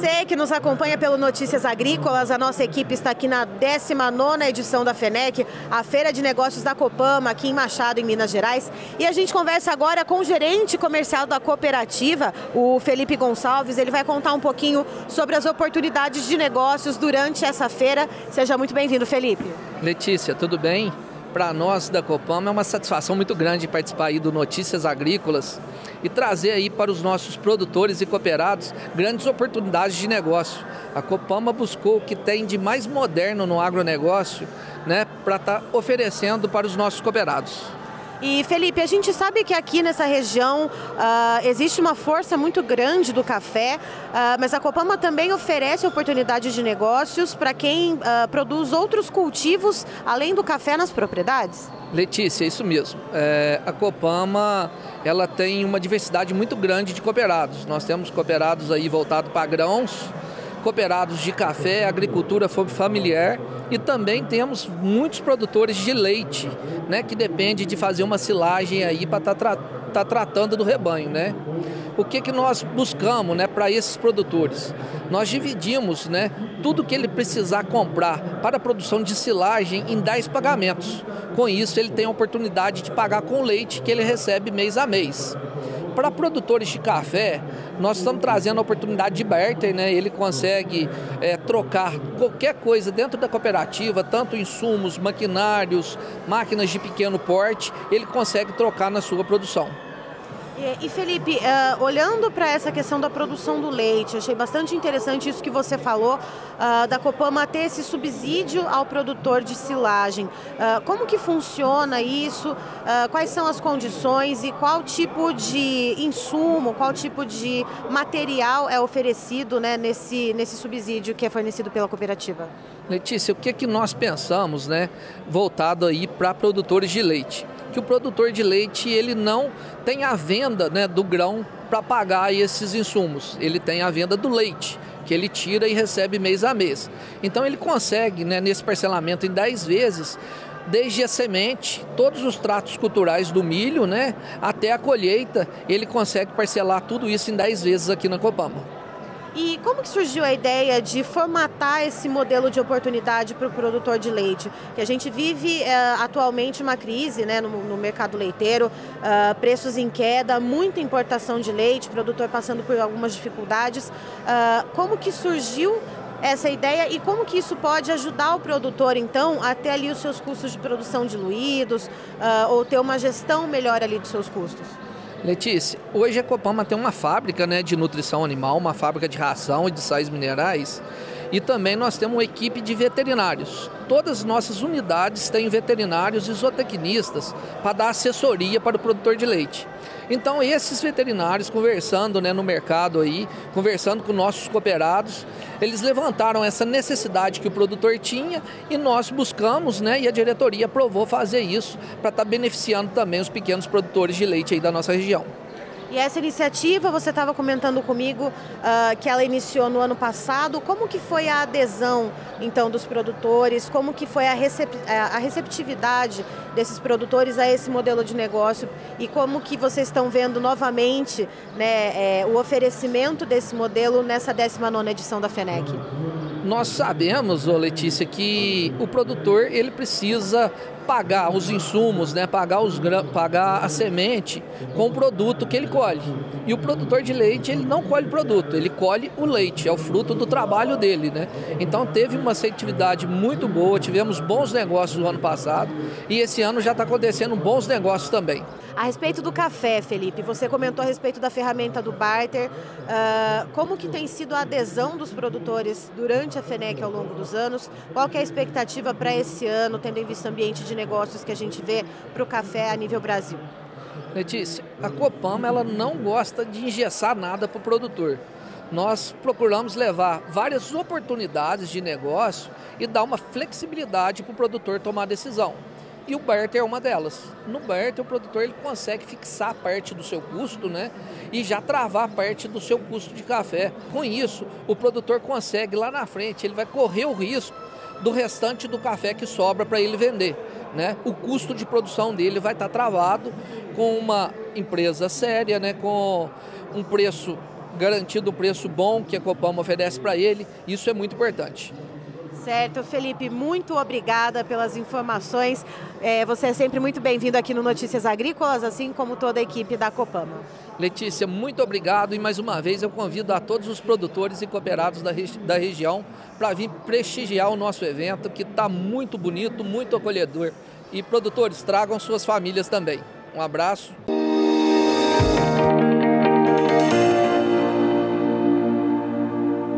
você que nos acompanha pelo Notícias Agrícolas. A nossa equipe está aqui na 19 edição da FENEC, a Feira de Negócios da Copama, aqui em Machado, em Minas Gerais. E a gente conversa agora com o gerente comercial da cooperativa, o Felipe Gonçalves. Ele vai contar um pouquinho sobre as oportunidades de negócios durante essa feira. Seja muito bem-vindo, Felipe. Letícia, tudo bem? Para nós da Copama é uma satisfação muito grande participar aí do Notícias Agrícolas e trazer aí para os nossos produtores e cooperados grandes oportunidades de negócio. A Copama buscou o que tem de mais moderno no agronegócio né, para estar tá oferecendo para os nossos cooperados. E Felipe, a gente sabe que aqui nessa região uh, existe uma força muito grande do café, uh, mas a Copama também oferece oportunidades de negócios para quem uh, produz outros cultivos além do café nas propriedades? Letícia, isso mesmo. É, a Copama ela tem uma diversidade muito grande de cooperados. Nós temos cooperados aí voltados para grãos, cooperados de café, agricultura familiar e também temos muitos produtores de leite, né, que depende de fazer uma silagem aí para estar tá, tá tratando do rebanho, né? O que que nós buscamos, né, para esses produtores? Nós dividimos, né, tudo que ele precisar comprar para a produção de silagem em 10 pagamentos. Com isso, ele tem a oportunidade de pagar com leite que ele recebe mês a mês. Para produtores de café, nós estamos trazendo a oportunidade de barter, né? Ele consegue é, trocar qualquer coisa dentro da cooperativa, tanto insumos, maquinários, máquinas de pequeno porte, ele consegue trocar na sua produção. E, Felipe, uh, olhando para essa questão da produção do leite, achei bastante interessante isso que você falou, uh, da Copama ter esse subsídio ao produtor de silagem. Uh, como que funciona isso? quais são as condições e qual tipo de insumo, qual tipo de material é oferecido né, nesse, nesse subsídio que é fornecido pela cooperativa? Letícia, o que, é que nós pensamos né, voltado aí para produtores de leite? Que o produtor de leite ele não tem a venda né, do grão para pagar esses insumos. Ele tem a venda do leite, que ele tira e recebe mês a mês. Então ele consegue, né, nesse parcelamento em 10 vezes, desde a semente, todos os tratos culturais do milho, né, até a colheita, ele consegue parcelar tudo isso em 10 vezes aqui na Copama. E como que surgiu a ideia de formatar esse modelo de oportunidade para o produtor de leite? Que a gente vive é, atualmente uma crise né, no, no mercado leiteiro, uh, preços em queda, muita importação de leite, produtor passando por algumas dificuldades. Uh, como que surgiu essa ideia e como que isso pode ajudar o produtor, então, a ter ali os seus custos de produção diluídos uh, ou ter uma gestão melhor ali dos seus custos? Letícia, hoje a Copama tem uma fábrica né, de nutrição animal, uma fábrica de ração e de sais minerais. E também nós temos uma equipe de veterinários. Todas as nossas unidades têm veterinários e zootecnistas para dar assessoria para o produtor de leite. Então esses veterinários conversando né, no mercado aí, conversando com nossos cooperados, eles levantaram essa necessidade que o produtor tinha e nós buscamos, né, e a diretoria aprovou fazer isso para estar tá beneficiando também os pequenos produtores de leite aí da nossa região. E essa iniciativa, você estava comentando comigo uh, que ela iniciou no ano passado. Como que foi a adesão, então, dos produtores? Como que foi a, recep a receptividade desses produtores a esse modelo de negócio? E como que vocês estão vendo novamente né, é, o oferecimento desse modelo nessa 19ª edição da FENEC? Nós sabemos, Letícia, que o produtor ele precisa pagar os insumos, né, pagar, os, pagar a semente com o produto que ele colhe. E o produtor de leite, ele não colhe produto, ele colhe o leite, é o fruto do trabalho dele. Né? Então teve uma seletividade muito boa, tivemos bons negócios no ano passado e esse ano já está acontecendo bons negócios também. A respeito do café, Felipe, você comentou a respeito da ferramenta do barter. Uh, como que tem sido a adesão dos produtores durante a FENEC ao longo dos anos? Qual que é a expectativa para esse ano, tendo em vista o ambiente de negócios que a gente vê para o café a nível Brasil? Letícia, a Copama ela não gosta de engessar nada para o produtor. Nós procuramos levar várias oportunidades de negócio e dar uma flexibilidade para o produtor tomar decisão e o barter é uma delas. No barter, o produtor ele consegue fixar parte do seu custo né, e já travar parte do seu custo de café. Com isso, o produtor consegue lá na frente, ele vai correr o risco do restante do café que sobra para ele vender. Né? O custo de produção dele vai estar tá travado com uma empresa séria, né? com um preço garantido o preço bom que a Copama oferece para ele. Isso é muito importante. Certo, Felipe, muito obrigada pelas informações. É, você é sempre muito bem-vindo aqui no Notícias Agrícolas, assim como toda a equipe da Copama. Letícia, muito obrigado e mais uma vez eu convido a todos os produtores e cooperados da, da região para vir prestigiar o nosso evento, que está muito bonito, muito acolhedor. E produtores, tragam suas famílias também. Um abraço.